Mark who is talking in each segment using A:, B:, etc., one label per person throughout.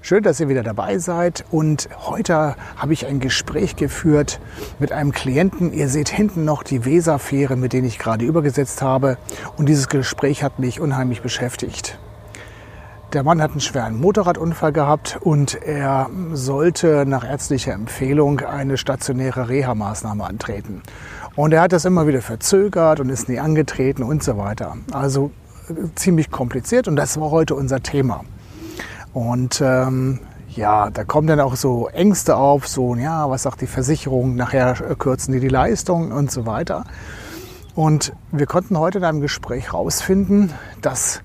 A: Schön, dass ihr wieder dabei seid. Und heute habe ich ein Gespräch geführt mit einem Klienten. Ihr seht hinten noch die Weserfähre, mit denen ich gerade übergesetzt habe. Und dieses Gespräch hat mich unheimlich beschäftigt. Der Mann hat einen schweren Motorradunfall gehabt und er sollte nach ärztlicher Empfehlung eine stationäre Reha-Maßnahme antreten. Und er hat das immer wieder verzögert und ist nie angetreten und so weiter. Also äh, ziemlich kompliziert und das war heute unser Thema. Und ähm, ja, da kommen dann auch so Ängste auf, so, ja, was sagt die Versicherung, nachher kürzen die die Leistung und so weiter. Und wir konnten heute in einem Gespräch herausfinden, dass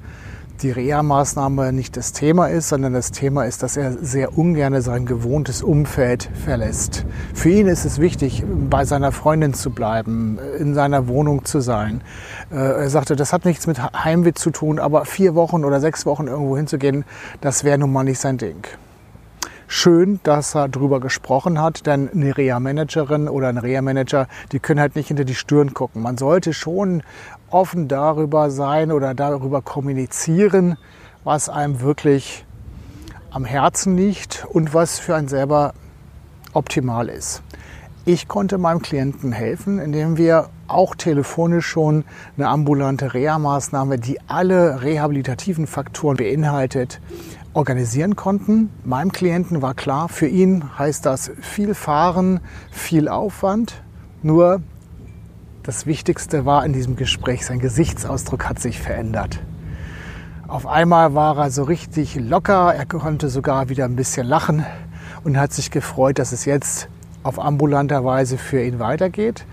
A: die Reha-Maßnahme nicht das Thema ist, sondern das Thema ist, dass er sehr ungern sein gewohntes Umfeld verlässt. Für ihn ist es wichtig, bei seiner Freundin zu bleiben, in seiner Wohnung zu sein. Äh, er sagte, das hat nichts mit Heimweh zu tun, aber vier Wochen oder sechs Wochen irgendwo hinzugehen, das wäre nun mal nicht sein Ding schön, dass er darüber gesprochen hat, denn eine Reha-Managerin oder ein Reha-Manager, die können halt nicht hinter die Stirn gucken. Man sollte schon offen darüber sein oder darüber kommunizieren, was einem wirklich am Herzen liegt und was für einen selber optimal ist. Ich konnte meinem Klienten helfen, indem wir auch telefonisch schon eine ambulante Reha-Maßnahme, die alle rehabilitativen Faktoren beinhaltet, organisieren konnten. Meinem Klienten war klar, für ihn heißt das viel Fahren, viel Aufwand. Nur das Wichtigste war in diesem Gespräch, sein Gesichtsausdruck hat sich verändert. Auf einmal war er so richtig locker, er konnte sogar wieder ein bisschen lachen und hat sich gefreut, dass es jetzt auf ambulanter Weise für ihn weitergeht.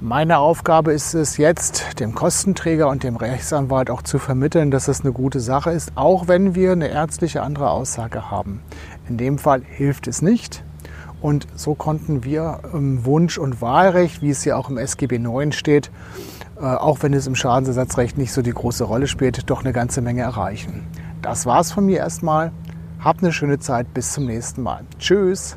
A: Meine Aufgabe ist es jetzt, dem Kostenträger und dem Rechtsanwalt auch zu vermitteln, dass es eine gute Sache ist, auch wenn wir eine ärztliche andere Aussage haben. In dem Fall hilft es nicht. Und so konnten wir im Wunsch- und Wahlrecht, wie es ja auch im SGB 9 steht, äh, auch wenn es im Schadensersatzrecht nicht so die große Rolle spielt, doch eine ganze Menge erreichen. Das war's von mir erstmal. Habt eine schöne Zeit. Bis zum nächsten Mal. Tschüss.